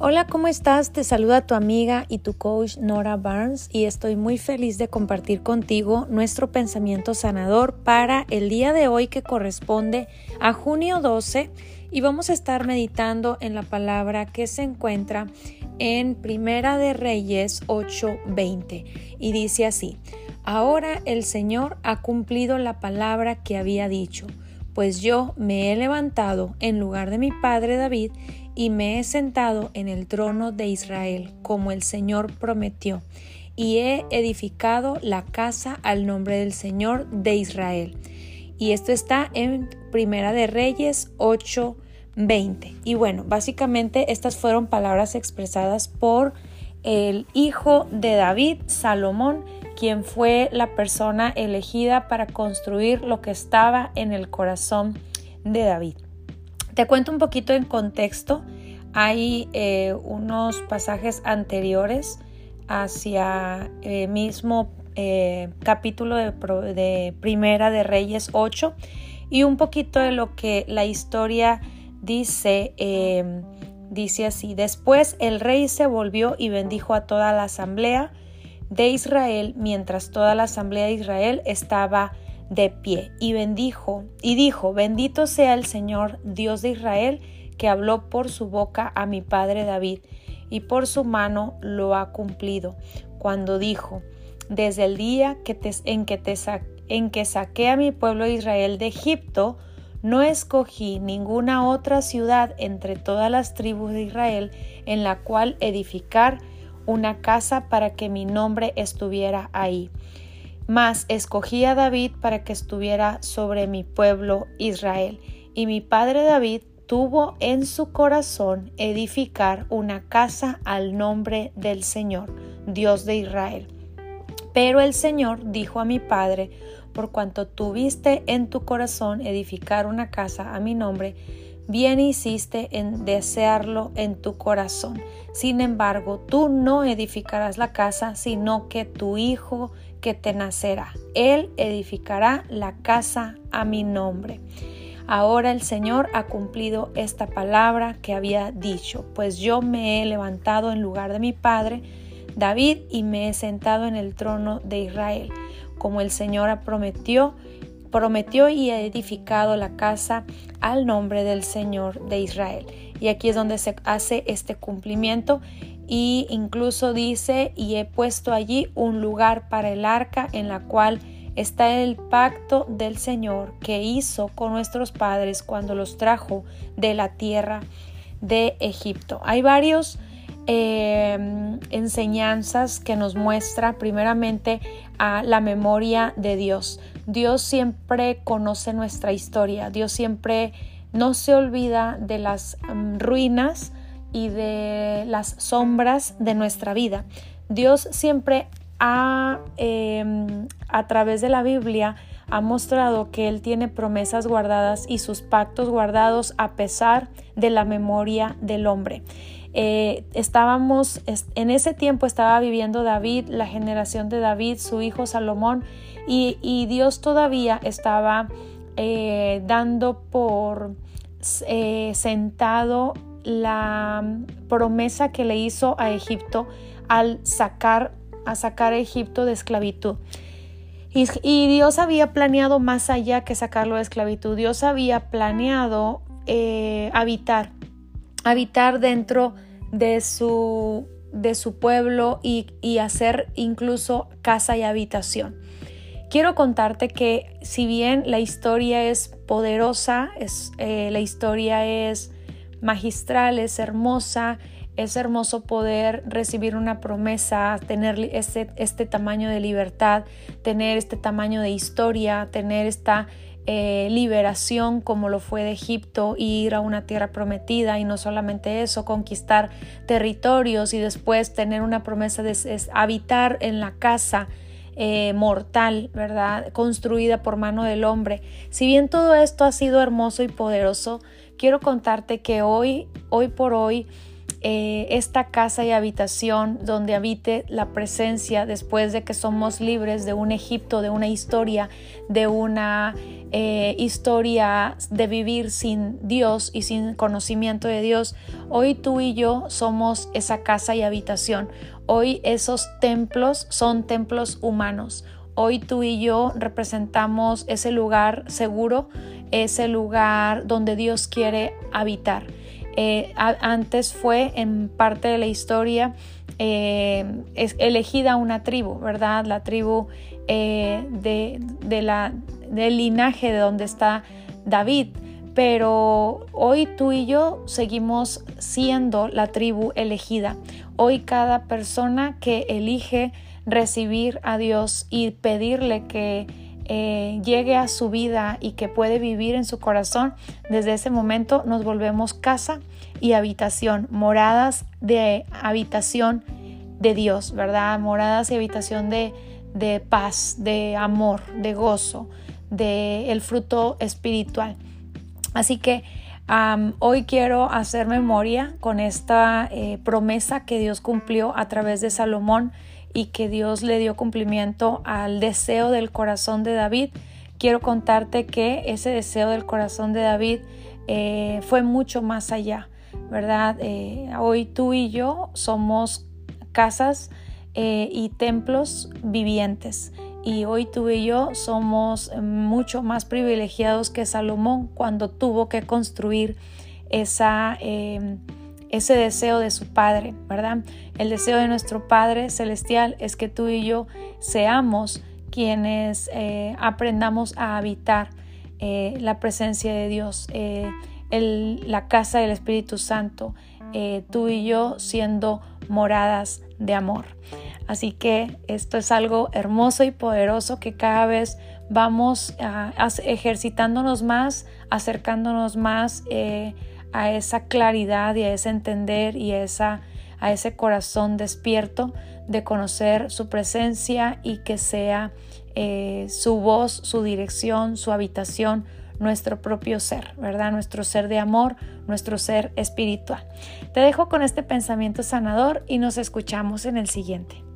Hola, ¿cómo estás? Te saluda tu amiga y tu coach Nora Barnes y estoy muy feliz de compartir contigo nuestro pensamiento sanador para el día de hoy que corresponde a junio 12 y vamos a estar meditando en la palabra que se encuentra en Primera de Reyes 8:20 y dice así: Ahora el Señor ha cumplido la palabra que había dicho, pues yo me he levantado en lugar de mi padre David y me he sentado en el trono de Israel, como el Señor prometió, y he edificado la casa al nombre del Señor de Israel. Y esto está en Primera de Reyes 8:20. Y bueno, básicamente estas fueron palabras expresadas por el hijo de David, Salomón, quien fue la persona elegida para construir lo que estaba en el corazón de David. Te cuento un poquito en contexto. Hay eh, unos pasajes anteriores hacia el mismo eh, capítulo de, Primera de Reyes 8 y un poquito de lo que la historia dice. Eh, dice así, después el rey se volvió y bendijo a toda la asamblea de Israel mientras toda la asamblea de Israel estaba de pie y bendijo y dijo, bendito sea el Señor Dios de Israel que habló por su boca a mi padre David y por su mano lo ha cumplido. Cuando dijo, desde el día en, que te en que saqué a mi pueblo Israel de Egipto, no escogí ninguna otra ciudad entre todas las tribus de Israel en la cual edificar una casa para que mi nombre estuviera ahí mas escogí a David para que estuviera sobre mi pueblo Israel. Y mi padre David tuvo en su corazón edificar una casa al nombre del Señor, Dios de Israel. Pero el Señor dijo a mi padre, por cuanto tuviste en tu corazón edificar una casa a mi nombre, bien hiciste en desearlo en tu corazón. Sin embargo, tú no edificarás la casa, sino que tu hijo que te nacerá. Él edificará la casa a mi nombre. Ahora el Señor ha cumplido esta palabra que había dicho, pues yo me he levantado en lugar de mi padre David y me he sentado en el trono de Israel, como el Señor prometió, prometió y ha edificado la casa al nombre del Señor de Israel. Y aquí es donde se hace este cumplimiento y incluso dice, y he puesto allí un lugar para el arca en la cual está el pacto del Señor que hizo con nuestros padres cuando los trajo de la tierra de Egipto. Hay varios em, enseñanzas que nos muestra primeramente a la memoria de Dios. Dios siempre conoce nuestra historia, Dios siempre no se olvida de las em, ruinas, y de las sombras de nuestra vida. Dios siempre ha, em, a través de la Biblia, ha mostrado que Él tiene promesas guardadas y sus pactos guardados a pesar de la memoria del hombre. Eh, estábamos, en ese tiempo estaba viviendo David, la generación de David, su hijo Salomón, y, Dios todavía estaba eh, dando por eh, sentado la promesa que le hizo a Egipto al sacar a sacar a Egipto de esclavitud. Y, Dios había planeado más allá que sacarlo de esclavitud. Dios había planeado eh, habitar, habitar dentro de su, de su pueblo y, hacer incluso casa y habitación. Quiero contarte que si bien la historia es poderosa, es, eh, la historia es magistral, es hermosa, es hermoso poder recibir una promesa, tener este, este tamaño de libertad, tener este tamaño de historia, tener esta eh, liberación como lo fue de Egipto, ir a una tierra prometida y no solamente eso, conquistar territorios y después tener una promesa de habitar en la casa eh, mortal, ¿verdad? Construida por mano del hombre. Si bien todo esto ha sido hermoso y poderoso, quiero contarte que hoy, hoy por hoy, eh, esta casa y habitación donde habite la presencia después de que somos libres de un Egipto, de una historia, de una eh, historia de vivir sin Dios y sin conocimiento de Dios. Hoy tú y yo somos esa casa y habitación. Hoy esos templos son templos humanos. Hoy tú y yo representamos ese lugar seguro, ese lugar donde Dios quiere habitar. Eh, antes fue en parte de la historia eh, elegida una tribu, ¿verdad? La tribu eh, de, la, del linaje de donde está David. Pero hoy tú y yo seguimos siendo la tribu elegida. Hoy cada persona que elige recibir a Dios y pedirle que eh, llegue a su vida y que puede vivir en su corazón, desde ese momento nos volvemos casa y habitación, moradas de habitación de Dios, ¿verdad? Moradas y habitación de, de paz, de amor, de gozo, de el fruto espiritual. Así que hoy quiero hacer memoria con esta eh, promesa que Dios cumplió a través de Salomón y que Dios le dio cumplimiento al deseo del corazón de David, quiero contarte que ese deseo del corazón de David eh, fue mucho más allá, ¿verdad? Eh, hoy tú y yo somos casas eh, y templos vivientes. Y hoy tú y yo somos mucho más privilegiados que Salomón cuando tuvo que construir esa ese deseo de su Padre, ¿verdad? El deseo de nuestro Padre Celestial es que tú y yo seamos quienes eh, aprendamos a habitar eh, la presencia de Dios, eh, la casa del Espíritu Santo, tú y yo siendo moradas de amor. Así que esto es algo hermoso y poderoso que cada vez vamos ejercitándonos más, acercándonos más a esa claridad y a ese entender y a, esa, a ese corazón despierto de conocer su presencia y que sea eh, su voz, su dirección, su habitación, nuestro propio ser, ¿verdad? Nuestro ser de amor, nuestro ser espiritual. Te dejo con este pensamiento sanador y nos escuchamos en el siguiente.